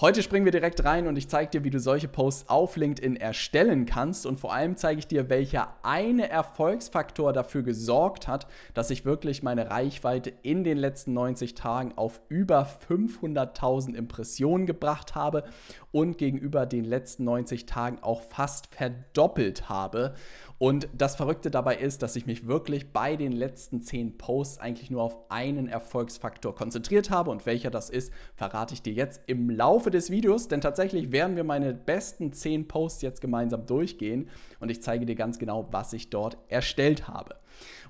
Heute springen wir direkt rein und ich zeige dir, wie du solche Posts auf LinkedIn erstellen kannst und vor allem zeige ich dir, welcher eine Erfolgsfaktor dafür gesorgt hat, dass ich wirklich meine Reichweite in den letzten 90 Tagen auf über 500.000 Impressionen gebracht habe und gegenüber den letzten 90 Tagen auch fast verdoppelt habe. Und das Verrückte dabei ist, dass ich mich wirklich bei den letzten 10 Posts eigentlich nur auf einen Erfolgsfaktor konzentriert habe. Und welcher das ist, verrate ich dir jetzt im Laufe des Videos. Denn tatsächlich werden wir meine besten 10 Posts jetzt gemeinsam durchgehen. Und ich zeige dir ganz genau, was ich dort erstellt habe.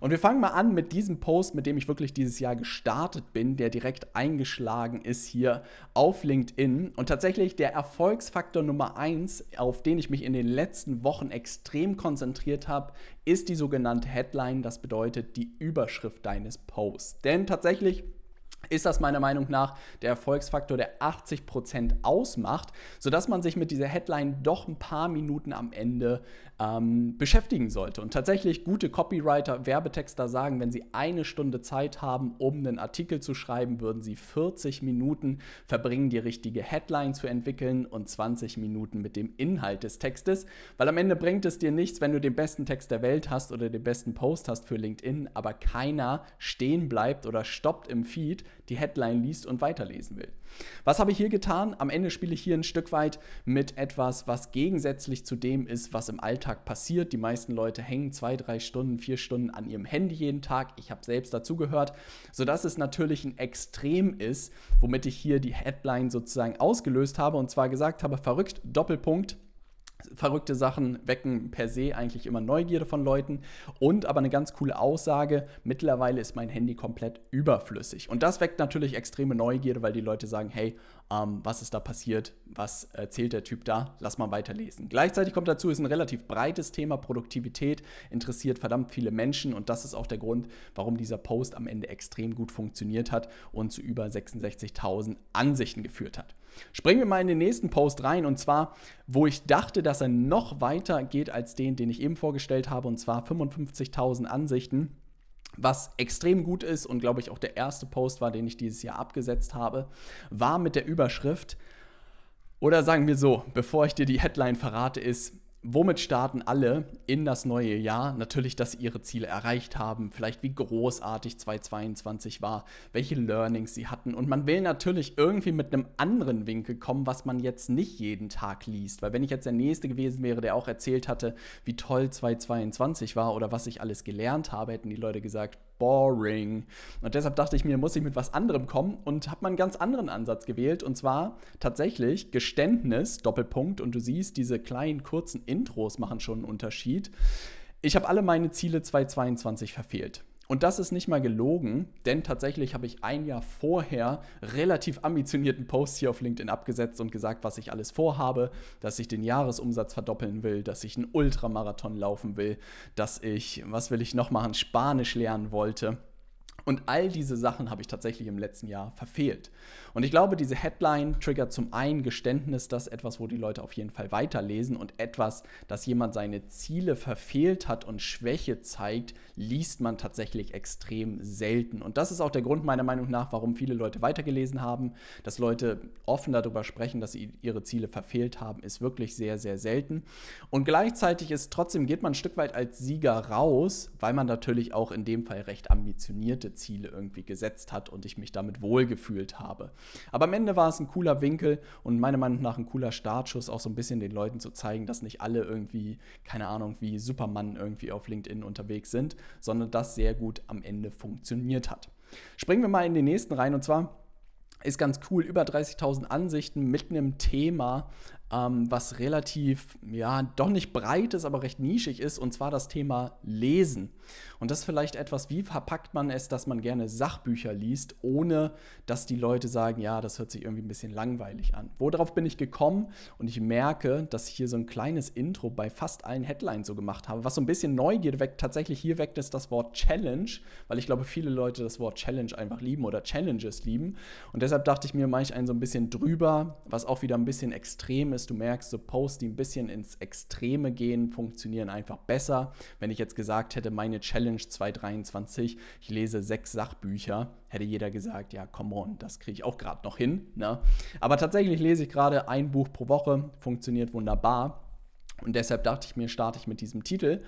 Und wir fangen mal an mit diesem Post, mit dem ich wirklich dieses Jahr gestartet bin, der direkt eingeschlagen ist hier auf LinkedIn. Und tatsächlich der Erfolgsfaktor Nummer eins, auf den ich mich in den letzten Wochen extrem konzentriert habe, ist die sogenannte Headline. Das bedeutet die Überschrift deines Posts. Denn tatsächlich ist das meiner Meinung nach der Erfolgsfaktor, der 80% ausmacht, sodass man sich mit dieser Headline doch ein paar Minuten am Ende ähm, beschäftigen sollte. Und tatsächlich gute Copywriter, Werbetexter sagen, wenn sie eine Stunde Zeit haben, um einen Artikel zu schreiben, würden sie 40 Minuten verbringen, die richtige Headline zu entwickeln und 20 Minuten mit dem Inhalt des Textes. Weil am Ende bringt es dir nichts, wenn du den besten Text der Welt hast oder den besten Post hast für LinkedIn, aber keiner stehen bleibt oder stoppt im Feed, die Headline liest und weiterlesen will. Was habe ich hier getan? Am Ende spiele ich hier ein Stück weit mit etwas, was gegensätzlich zu dem ist, was im Alltag passiert. Die meisten Leute hängen zwei, drei Stunden, vier Stunden an ihrem Handy jeden Tag. Ich habe selbst dazugehört, sodass es natürlich ein Extrem ist, womit ich hier die Headline sozusagen ausgelöst habe und zwar gesagt habe, verrückt, Doppelpunkt verrückte Sachen wecken per se eigentlich immer Neugierde von Leuten. Und aber eine ganz coole Aussage, mittlerweile ist mein Handy komplett überflüssig. Und das weckt natürlich extreme Neugierde, weil die Leute sagen, hey, ähm, was ist da passiert? Was erzählt der Typ da? Lass mal weiterlesen. Gleichzeitig kommt dazu, ist ein relativ breites Thema. Produktivität interessiert verdammt viele Menschen und das ist auch der Grund, warum dieser Post am Ende extrem gut funktioniert hat und zu über 66.000 Ansichten geführt hat. Springen wir mal in den nächsten Post rein und zwar, wo ich dachte, dass er noch weiter geht als den, den ich eben vorgestellt habe und zwar 55.000 Ansichten was extrem gut ist und glaube ich auch der erste Post war, den ich dieses Jahr abgesetzt habe, war mit der Überschrift, oder sagen wir so, bevor ich dir die Headline verrate, ist womit starten alle in das neue Jahr? Natürlich, dass sie ihre Ziele erreicht haben, vielleicht wie großartig 2022 war, welche Learnings sie hatten. Und man will natürlich irgendwie mit einem anderen Winkel kommen, was man jetzt nicht jeden Tag liest. Weil wenn ich jetzt der Nächste gewesen wäre, der auch erzählt hatte, wie toll 2022 war oder was ich alles gelernt habe, hätten die Leute gesagt, boring. Und deshalb dachte ich mir, muss ich mit was anderem kommen und habe mal einen ganz anderen Ansatz gewählt. Und zwar tatsächlich Geständnis, Doppelpunkt. Und du siehst, diese kleinen kurzen Intros machen schon einen Unterschied. Ich habe alle meine Ziele 2022 verfehlt. Und das ist nicht mal gelogen, denn tatsächlich habe ich ein Jahr vorher relativ ambitionierten Post hier auf LinkedIn abgesetzt und gesagt, was ich alles vorhabe, dass ich den Jahresumsatz verdoppeln will, dass ich einen Ultramarathon laufen will, dass ich, was will ich noch machen, Spanisch lernen wollte. Und all diese Sachen habe ich tatsächlich im letzten Jahr verfehlt. Und ich glaube, diese Headline triggert zum einen Geständnis, das etwas, wo die Leute auf jeden Fall weiterlesen und etwas, dass jemand seine Ziele verfehlt hat und Schwäche zeigt, liest man tatsächlich extrem selten. Und das ist auch der Grund meiner Meinung nach, warum viele Leute weitergelesen haben. Dass Leute offen darüber sprechen, dass sie ihre Ziele verfehlt haben, ist wirklich sehr, sehr selten. Und gleichzeitig ist trotzdem, geht man ein Stück weit als Sieger raus, weil man natürlich auch in dem Fall recht ambitionierte Ziele irgendwie gesetzt hat und ich mich damit wohlgefühlt habe. Aber am Ende war es ein cooler Winkel und meiner Meinung nach ein cooler Startschuss, auch so ein bisschen den Leuten zu zeigen, dass nicht alle irgendwie, keine Ahnung, wie Superman irgendwie auf LinkedIn unterwegs sind, sondern das sehr gut am Ende funktioniert hat. Springen wir mal in den nächsten rein und zwar ist ganz cool, über 30.000 Ansichten mit einem Thema, ähm, was relativ, ja, doch nicht breit ist, aber recht nischig ist, und zwar das Thema Lesen. Und das ist vielleicht etwas, wie verpackt man es, dass man gerne Sachbücher liest, ohne dass die Leute sagen, ja, das hört sich irgendwie ein bisschen langweilig an. Worauf bin ich gekommen? Und ich merke, dass ich hier so ein kleines Intro bei fast allen Headlines so gemacht habe, was so ein bisschen Neugierde weckt. Tatsächlich hier weckt es das Wort Challenge, weil ich glaube, viele Leute das Wort Challenge einfach lieben oder Challenges lieben. Und deshalb dachte ich mir, mache ich einen so ein bisschen drüber, was auch wieder ein bisschen extrem ist ist. Du merkst, so Posts, die ein bisschen ins Extreme gehen, funktionieren einfach besser. Wenn ich jetzt gesagt hätte, meine Challenge 2023, ich lese sechs Sachbücher, hätte jeder gesagt, ja, come on, das kriege ich auch gerade noch hin. Ne? Aber tatsächlich lese ich gerade ein Buch pro Woche, funktioniert wunderbar. Und deshalb dachte ich mir, starte ich mit diesem Titel.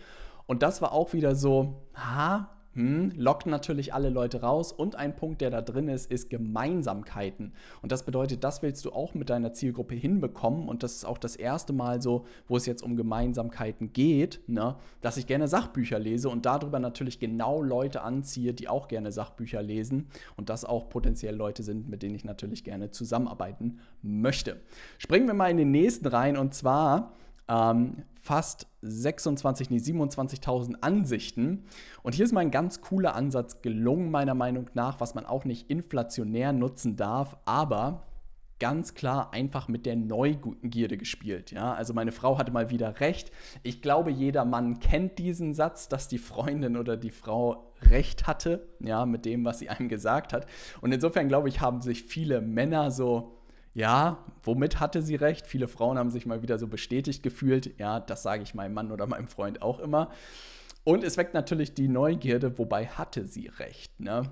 Und das war auch wieder so, ha, hm, lockt natürlich alle Leute raus. Und ein Punkt, der da drin ist, ist Gemeinsamkeiten. Und das bedeutet, das willst du auch mit deiner Zielgruppe hinbekommen. Und das ist auch das erste Mal so, wo es jetzt um Gemeinsamkeiten geht, ne? dass ich gerne Sachbücher lese und darüber natürlich genau Leute anziehe, die auch gerne Sachbücher lesen. Und das auch potenziell Leute sind, mit denen ich natürlich gerne zusammenarbeiten möchte. Springen wir mal in den nächsten rein. Und zwar ähm, fast 26, nee, 27.000 Ansichten. Und hier ist mal ein ganz cooler Ansatz gelungen, meiner Meinung nach, was man auch nicht inflationär nutzen darf, aber ganz klar einfach mit der Neugierde gespielt. Ja? Also meine Frau hatte mal wieder recht. Ich glaube, jeder Mann kennt diesen Satz, dass die Freundin oder die Frau recht hatte, ja, mit dem, was sie einem gesagt hat. Und insofern glaube ich, haben sich viele Männer so ja, womit hatte sie recht? Viele Frauen haben sich mal wieder so bestätigt gefühlt. Ja, das sage ich meinem Mann oder meinem Freund auch immer. Und es weckt natürlich die Neugierde, wobei hatte sie recht. Ne?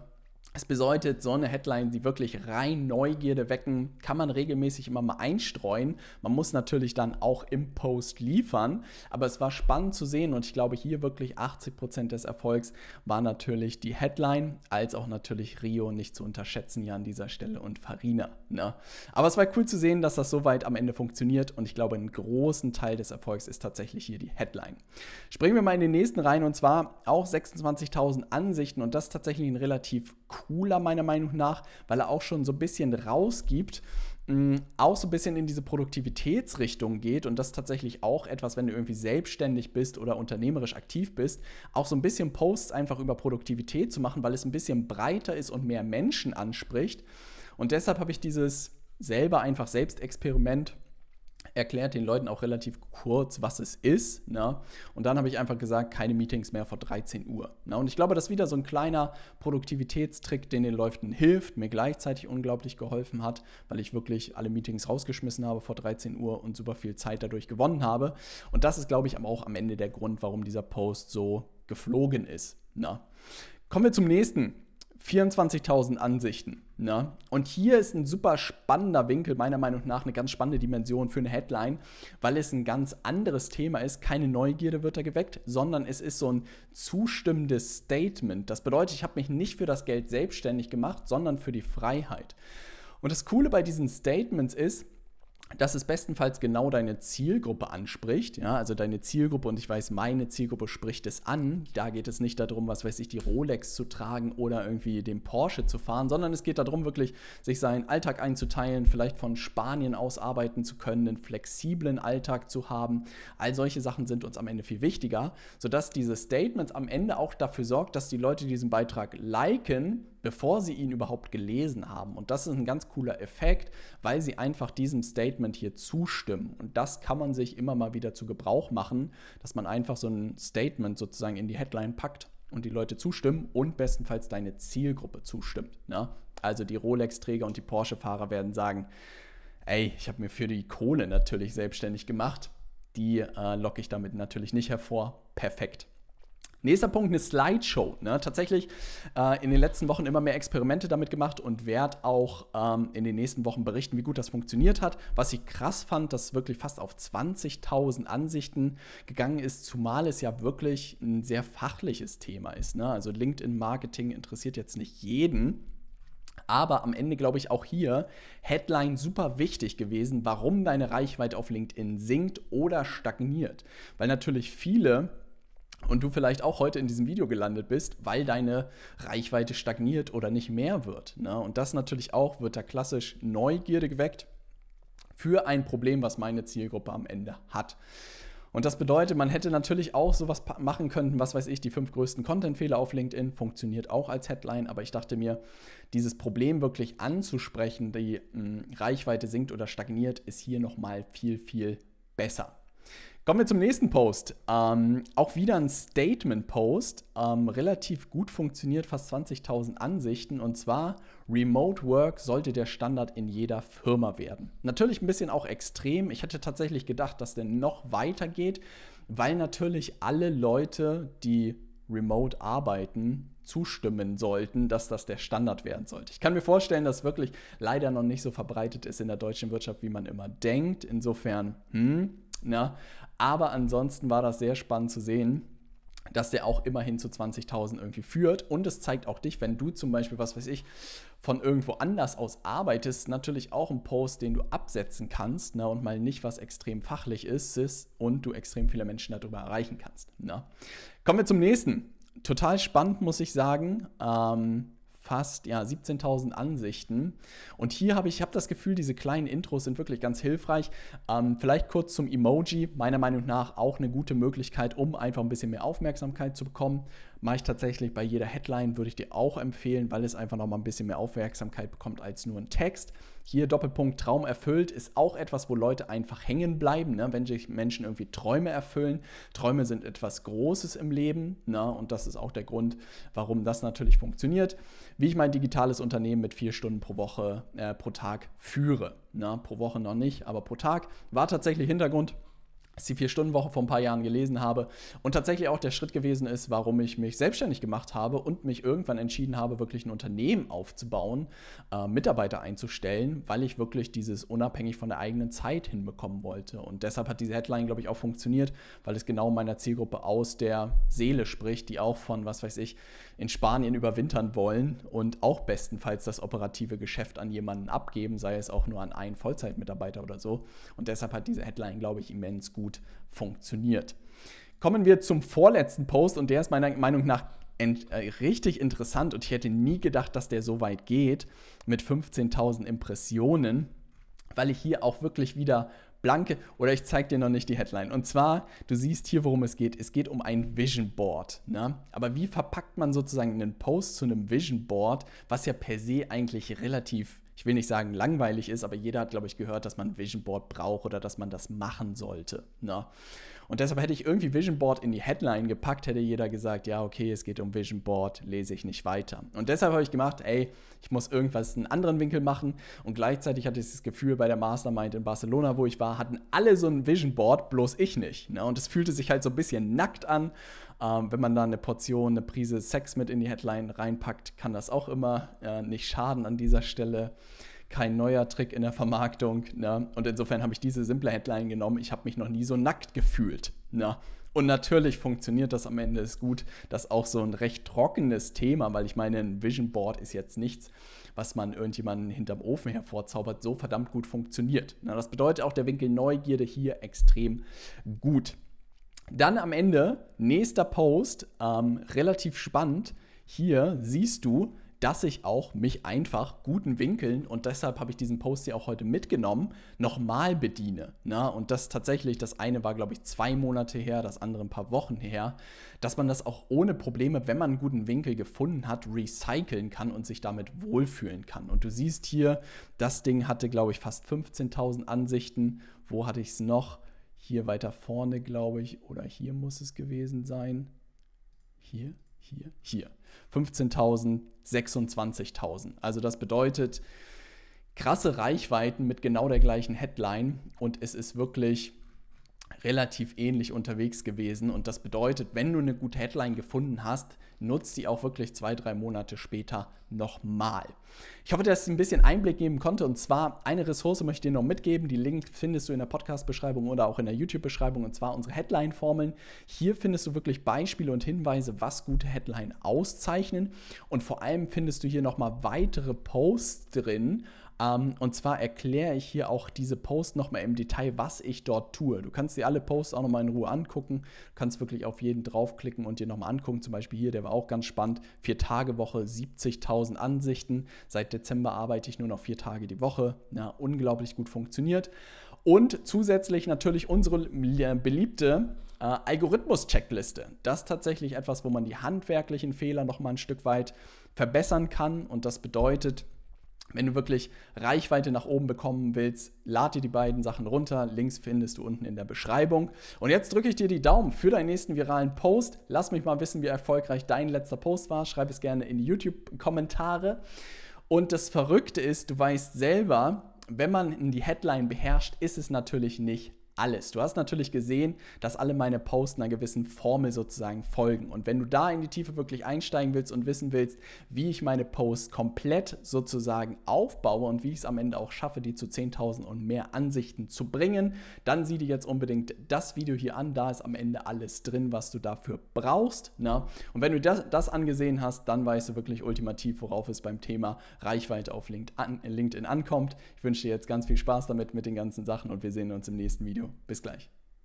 Es bedeutet, so eine Headline, die wirklich rein Neugierde wecken, kann man regelmäßig immer mal einstreuen. Man muss natürlich dann auch im Post liefern, aber es war spannend zu sehen und ich glaube, hier wirklich 80 Prozent des Erfolgs war natürlich die Headline, als auch natürlich Rio nicht zu unterschätzen hier an dieser Stelle und Farina. Ne? Aber es war cool zu sehen, dass das soweit am Ende funktioniert und ich glaube, einen großen Teil des Erfolgs ist tatsächlich hier die Headline. Springen wir mal in den nächsten rein und zwar auch 26.000 Ansichten und das ist tatsächlich ein relativ cooler meiner Meinung nach, weil er auch schon so ein bisschen rausgibt, mm, auch so ein bisschen in diese Produktivitätsrichtung geht und das tatsächlich auch etwas, wenn du irgendwie selbstständig bist oder unternehmerisch aktiv bist, auch so ein bisschen Posts einfach über Produktivität zu machen, weil es ein bisschen breiter ist und mehr Menschen anspricht. Und deshalb habe ich dieses selber einfach Selbstexperiment erklärt den Leuten auch relativ kurz, was es ist. Ne? Und dann habe ich einfach gesagt, keine Meetings mehr vor 13 Uhr. Ne? Und ich glaube, das ist wieder so ein kleiner Produktivitätstrick, den den Leuten hilft, mir gleichzeitig unglaublich geholfen hat, weil ich wirklich alle Meetings rausgeschmissen habe vor 13 Uhr und super viel Zeit dadurch gewonnen habe. Und das ist, glaube ich, aber auch am Ende der Grund, warum dieser Post so geflogen ist. Ne? Kommen wir zum nächsten. 24.000 Ansichten. Ne? Und hier ist ein super spannender Winkel, meiner Meinung nach eine ganz spannende Dimension für eine Headline, weil es ein ganz anderes Thema ist. Keine Neugierde wird da geweckt, sondern es ist so ein zustimmendes Statement. Das bedeutet, ich habe mich nicht für das Geld selbstständig gemacht, sondern für die Freiheit. Und das Coole bei diesen Statements ist, dass es bestenfalls genau deine Zielgruppe anspricht. Ja, also deine Zielgruppe und ich weiß, meine Zielgruppe spricht es an. Da geht es nicht darum, was weiß ich, die Rolex zu tragen oder irgendwie den Porsche zu fahren, sondern es geht darum, wirklich sich seinen Alltag einzuteilen, vielleicht von Spanien aus arbeiten zu können, einen flexiblen Alltag zu haben. All solche Sachen sind uns am Ende viel wichtiger, sodass diese Statements am Ende auch dafür sorgt, dass die Leute diesen Beitrag liken, bevor sie ihn überhaupt gelesen haben. Und das ist ein ganz cooler Effekt, weil sie einfach diesem Statement hier zustimmen. Und das kann man sich immer mal wieder zu Gebrauch machen, dass man einfach so ein Statement sozusagen in die Headline packt und die Leute zustimmen und bestenfalls deine Zielgruppe zustimmt. Ne? Also die Rolex-Träger und die Porsche-Fahrer werden sagen, ey, ich habe mir für die Kohle natürlich selbstständig gemacht. Die äh, locke ich damit natürlich nicht hervor. Perfekt. Nächster Punkt, eine Slideshow. Ne? Tatsächlich äh, in den letzten Wochen immer mehr Experimente damit gemacht und werde auch ähm, in den nächsten Wochen berichten, wie gut das funktioniert hat. Was ich krass fand, dass wirklich fast auf 20.000 Ansichten gegangen ist, zumal es ja wirklich ein sehr fachliches Thema ist. Ne? Also LinkedIn-Marketing interessiert jetzt nicht jeden. Aber am Ende glaube ich auch hier Headline super wichtig gewesen, warum deine Reichweite auf LinkedIn sinkt oder stagniert. Weil natürlich viele und du vielleicht auch heute in diesem Video gelandet bist, weil deine Reichweite stagniert oder nicht mehr wird. Ne? Und das natürlich auch wird da klassisch Neugierde geweckt für ein Problem, was meine Zielgruppe am Ende hat. Und das bedeutet, man hätte natürlich auch sowas machen können, was weiß ich, die fünf größten Content-Fehler auf LinkedIn funktioniert auch als Headline, aber ich dachte mir, dieses Problem wirklich anzusprechen, die mh, hm, Reichweite sinkt oder stagniert, ist hier nochmal viel, viel besser. Kommen wir zum nächsten Post. Ähm, auch wieder ein Statement-Post. Ähm, relativ gut funktioniert, fast 20.000 Ansichten. Und zwar, Remote Work sollte der Standard in jeder Firma werden. Natürlich ein bisschen auch extrem. Ich hätte tatsächlich gedacht, dass der noch weiter geht, weil natürlich alle Leute, die remote arbeiten, zustimmen sollten, dass das der Standard werden sollte. Ich kann mir vorstellen, dass wirklich leider noch nicht so verbreitet ist in der deutschen Wirtschaft, wie man immer denkt. Insofern, hm, na, aber ansonsten war das sehr spannend zu sehen, dass der auch immerhin zu 20.000 irgendwie führt. Und es zeigt auch dich, wenn du zum Beispiel, was weiß ich, von irgendwo anders aus arbeitest, natürlich auch ein Post, den du absetzen kannst ne, und mal nicht was extrem fachlich ist, ist und du extrem viele Menschen darüber erreichen kannst. Ne. Kommen wir zum nächsten. Total spannend, muss ich sagen. Ähm, fast ja, 17.000 Ansichten. Und hier habe ich, habe das Gefühl, diese kleinen Intros sind wirklich ganz hilfreich. Ähm, vielleicht kurz zum Emoji. Meiner Meinung nach auch eine gute Möglichkeit, um einfach ein bisschen mehr Aufmerksamkeit zu bekommen. Mache ich tatsächlich bei jeder Headline, würde ich dir auch empfehlen, weil es einfach noch mal ein bisschen mehr Aufmerksamkeit bekommt als nur ein Text. Hier Doppelpunkt Traum erfüllt ist auch etwas, wo Leute einfach hängen bleiben, ne? wenn sich Menschen irgendwie Träume erfüllen. Träume sind etwas Großes im Leben ne? und das ist auch der Grund, warum das natürlich funktioniert. Wie ich mein digitales Unternehmen mit vier Stunden pro Woche, äh, pro Tag führe. Ne? Pro Woche noch nicht, aber pro Tag war tatsächlich Hintergrund die Vier-Stunden-Woche vor ein paar Jahren gelesen habe und tatsächlich auch der Schritt gewesen ist, warum ich mich selbstständig gemacht habe und mich irgendwann entschieden habe, wirklich ein Unternehmen aufzubauen, äh, Mitarbeiter einzustellen, weil ich wirklich dieses unabhängig von der eigenen Zeit hinbekommen wollte. Und deshalb hat diese Headline, glaube ich, auch funktioniert, weil es genau meiner Zielgruppe aus der Seele spricht, die auch von, was weiß ich, in Spanien überwintern wollen und auch bestenfalls das operative Geschäft an jemanden abgeben, sei es auch nur an einen Vollzeitmitarbeiter oder so. Und deshalb hat diese Headline, glaube ich, immens gut funktioniert. Kommen wir zum vorletzten Post und der ist meiner Meinung nach äh, richtig interessant und ich hätte nie gedacht, dass der so weit geht mit 15.000 Impressionen, weil ich hier auch wirklich wieder blanke, oder ich zeige dir noch nicht die Headline. Und zwar, du siehst hier, worum es geht. Es geht um ein Vision Board. Ne? Aber wie verpackt man sozusagen einen Post zu einem Vision Board, was ja per se eigentlich relativ, ich will nicht sagen langweilig ist, aber jeder hat, glaube ich, gehört, dass man Vision Board braucht oder dass man das machen sollte. Ne? Und deshalb hätte ich irgendwie Vision Board in die Headline gepackt, hätte jeder gesagt, ja, okay, es geht um Vision Board, lese ich nicht weiter. Und deshalb habe ich gemacht, ey, ich muss irgendwas einen anderen Winkel machen. Und gleichzeitig hatte ich das Gefühl, bei der Mastermind in Barcelona, wo ich war, hatten alle so ein Vision Board, bloß ich nicht. Ne? Und es fühlte sich halt so ein bisschen nackt an. Ähm, wenn man da eine Portion, eine Prise Sex mit in die Headline reinpackt, kann das auch immer äh, nicht schaden an dieser Stelle kein neuer Trick in der Vermarktung. Ne? Und insofern habe ich diese simple Headline genommen. Ich habe mich noch nie so nackt gefühlt. Ne? Und natürlich funktioniert das am Ende ist gut. Das ist auch so ein recht trockenes Thema, weil ich meine, ein Vision Board ist jetzt nichts, was man irgendjemanden hinterm Ofen hervorzaubert, so verdammt gut funktioniert. Na, das bedeutet auch der Winkel Neugierde hier extrem gut. Dann am Ende, nächster Post, ähm, relativ spannend. Hier siehst du, dass ich auch mich einfach guten Winkeln und deshalb habe ich diesen Post hier auch heute mitgenommen, nochmal bediene. Na? Und das tatsächlich, das eine war, glaube ich, zwei Monate her, das andere ein paar Wochen her, dass man das auch ohne Probleme, wenn man einen guten Winkel gefunden hat, recyceln kann und sich damit wohlfühlen kann. Und du siehst hier, das Ding hatte, glaube ich, fast 15.000 Ansichten. Wo hatte ich es noch? Hier weiter vorne, glaube ich, oder hier muss es gewesen sein. Hier? hier, hier. 15.000, 26.000. Also das bedeutet krasse Reichweiten mit genau der gleichen Headline und es ist wirklich relativ ähnlich unterwegs gewesen. Und das bedeutet, wenn du eine gute Headline gefunden hast, nutzt sie auch wirklich zwei, drei Monate später nochmal. Ich hoffe, dass ich ein bisschen Einblick geben konnte. Und zwar eine Ressource möchte ich dir noch mitgeben. Die Link findest du in der Podcast-Beschreibung oder auch in der YouTube-Beschreibung. Und zwar unsere Headline-Formeln. Hier findest du wirklich Beispiele und Hinweise, was gute Headline auszeichnen. Und vor allem findest du hier nochmal weitere Posts drin ähm, und zwar erkläre ich hier auch diese Posts nochmal im Detail, was ich dort tue. Du kannst dir alle Posts auch nochmal in Ruhe angucken. Du kannst wirklich auf jeden draufklicken und dir nochmal angucken. Zum Beispiel hier, der war auch ganz spannend. Vier Tage Woche, 70.000 Ansichten. Seit Dezember arbeite ich nur noch vier Tage die Woche. Ja, unglaublich gut funktioniert. Und zusätzlich natürlich unsere äh, beliebte äh, Algorithmus-Checkliste. Das ist tatsächlich etwas, wo man die handwerklichen Fehler nochmal ein Stück weit verbessern kann. Und das bedeutet, Wenn du wirklich Reichweite nach oben bekommen willst, lad dir die beiden Sachen runter. Links findest du unten in der Beschreibung. Und jetzt drücke ich dir die Daumen für deinen nächsten viralen Post. Lass mich mal wissen, wie erfolgreich dein letzter Post war. Schreib es gerne in die YouTube-Kommentare. Und das Verrückte ist, du weißt selber, wenn man die Headline beherrscht, ist es natürlich nicht alles. Du hast natürlich gesehen, dass alle meine Posts einer gewissen Formel sozusagen folgen. Und wenn du da in die Tiefe wirklich einsteigen willst und wissen willst, wie ich meine Posts komplett sozusagen aufbaue und wie ich es am Ende auch schaffe, die zu 10.000 und mehr Ansichten zu bringen, dann sieh dir jetzt unbedingt das Video hier an. Da ist am Ende alles drin, was du dafür brauchst. Na? Ne? Und wenn du das, das angesehen hast, dann weißt du wirklich ultimativ, worauf es beim Thema Reichweite auf LinkedIn ankommt. Ich wünsche dir jetzt ganz viel Spaß damit mit den ganzen Sachen und wir sehen uns im nächsten Video. Bis gleich.